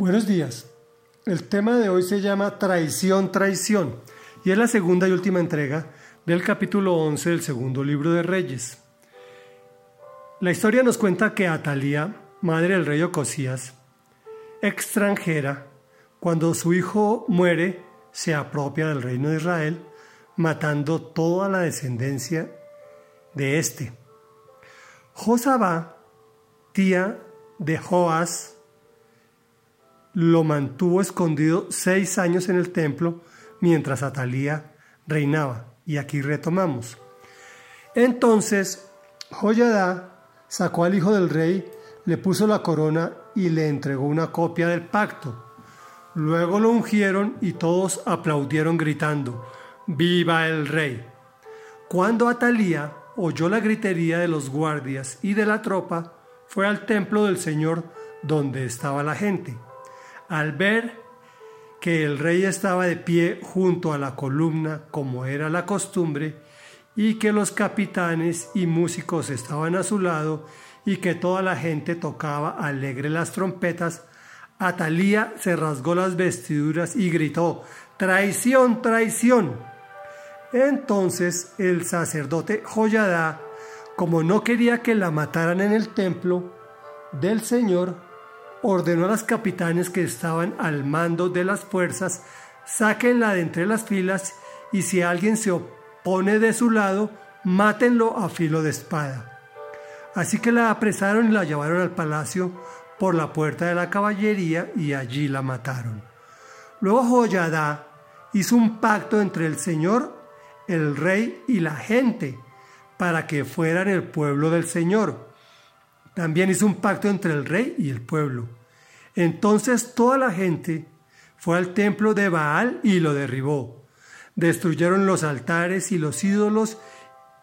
Buenos días. El tema de hoy se llama Traición, traición y es la segunda y última entrega del capítulo 11 del segundo libro de Reyes. La historia nos cuenta que Atalía, madre del rey Ocosías, extranjera, cuando su hijo muere, se apropia del reino de Israel, matando toda la descendencia de éste. Josabá, tía de Joás, lo mantuvo escondido seis años en el templo mientras Atalía reinaba. Y aquí retomamos. Entonces, Joyadá sacó al hijo del rey, le puso la corona y le entregó una copia del pacto. Luego lo ungieron y todos aplaudieron gritando, ¡Viva el rey! Cuando Atalía oyó la gritería de los guardias y de la tropa, fue al templo del Señor donde estaba la gente. Al ver que el rey estaba de pie junto a la columna como era la costumbre, y que los capitanes y músicos estaban a su lado, y que toda la gente tocaba alegre las trompetas, Atalía se rasgó las vestiduras y gritó, Traición, traición. Entonces el sacerdote Joyadá, como no quería que la mataran en el templo del Señor, ordenó a los capitanes que estaban al mando de las fuerzas, sáquenla de entre las filas y si alguien se opone de su lado, mátenlo a filo de espada. Así que la apresaron y la llevaron al palacio por la puerta de la caballería y allí la mataron. Luego Joyadá hizo un pacto entre el Señor el rey y la gente para que fueran el pueblo del Señor. También hizo un pacto entre el rey y el pueblo. Entonces toda la gente fue al templo de Baal y lo derribó. Destruyeron los altares y los ídolos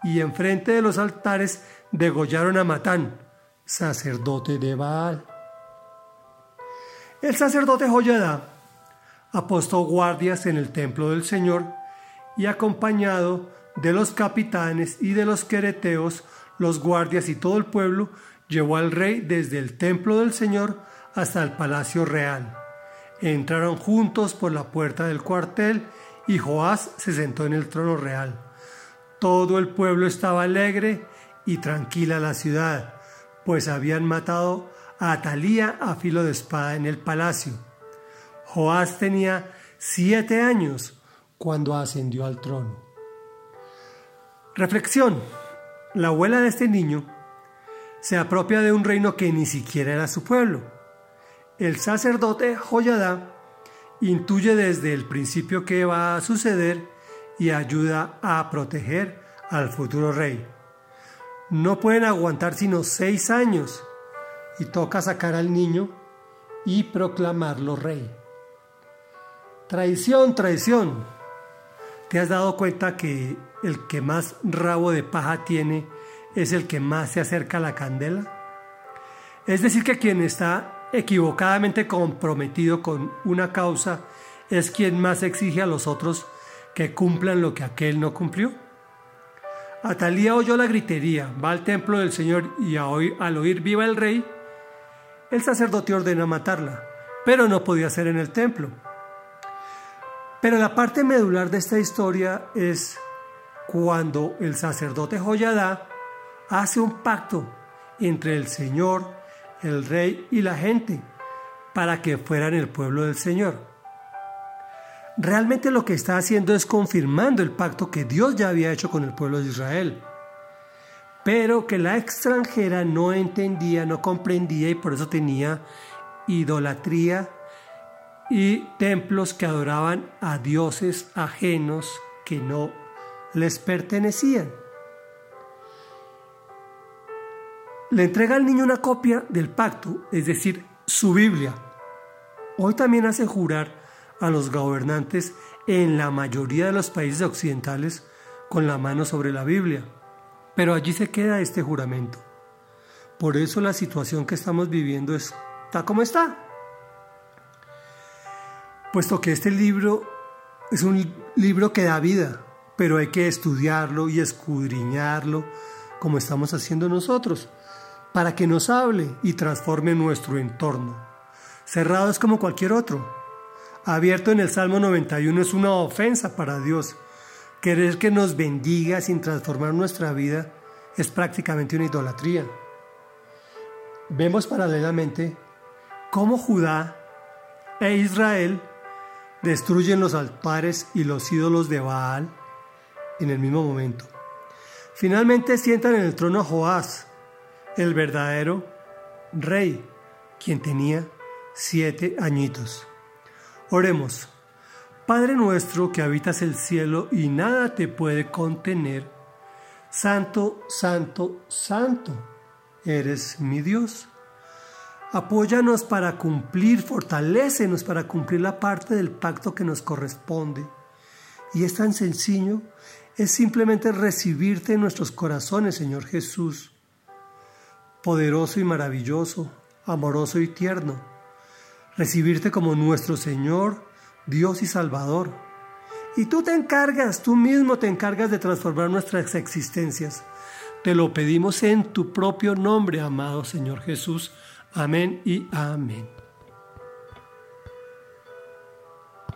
y enfrente de los altares degollaron a Matán, sacerdote de Baal. El sacerdote Joyadá apostó guardias en el templo del Señor y acompañado de los capitanes y de los quereteos, los guardias y todo el pueblo, llevó al rey desde el templo del Señor hasta el palacio real. Entraron juntos por la puerta del cuartel y Joás se sentó en el trono real. Todo el pueblo estaba alegre y tranquila la ciudad, pues habían matado a Atalía a filo de espada en el palacio. Joás tenía siete años cuando ascendió al trono. Reflexión. La abuela de este niño se apropia de un reino que ni siquiera era su pueblo. El sacerdote Joyadá intuye desde el principio que va a suceder y ayuda a proteger al futuro rey. No pueden aguantar sino seis años y toca sacar al niño y proclamarlo rey. Traición, traición. ¿Te has dado cuenta que el que más rabo de paja tiene es el que más se acerca a la candela? Es decir, que quien está equivocadamente comprometido con una causa es quien más exige a los otros que cumplan lo que aquel no cumplió. Atalía oyó la gritería, va al templo del Señor y al oír viva el rey, el sacerdote ordena matarla, pero no podía ser en el templo pero la parte medular de esta historia es cuando el sacerdote Joyadá hace un pacto entre el Señor, el rey y la gente para que fueran el pueblo del Señor. Realmente lo que está haciendo es confirmando el pacto que Dios ya había hecho con el pueblo de Israel, pero que la extranjera no entendía, no comprendía y por eso tenía idolatría y templos que adoraban a dioses ajenos que no les pertenecían. Le entrega al niño una copia del pacto, es decir, su Biblia. Hoy también hace jurar a los gobernantes en la mayoría de los países occidentales con la mano sobre la Biblia. Pero allí se queda este juramento. Por eso la situación que estamos viviendo está como está puesto que este libro es un libro que da vida, pero hay que estudiarlo y escudriñarlo como estamos haciendo nosotros, para que nos hable y transforme nuestro entorno. Cerrado es como cualquier otro. Abierto en el Salmo 91 es una ofensa para Dios. Querer que nos bendiga sin transformar nuestra vida es prácticamente una idolatría. Vemos paralelamente cómo Judá e Israel destruyen los altares y los ídolos de Baal en el mismo momento. Finalmente sientan en el trono a Joás, el verdadero rey, quien tenía siete añitos. Oremos. Padre nuestro que habitas el cielo y nada te puede contener, Santo, Santo, Santo, eres mi Dios. Apóyanos para cumplir, fortalécenos para cumplir la parte del pacto que nos corresponde. Y es tan sencillo, es simplemente recibirte en nuestros corazones, Señor Jesús. Poderoso y maravilloso, amoroso y tierno. Recibirte como nuestro Señor, Dios y Salvador. Y tú te encargas, tú mismo te encargas de transformar nuestras existencias. Te lo pedimos en tu propio nombre, amado Señor Jesús. Amén y amén.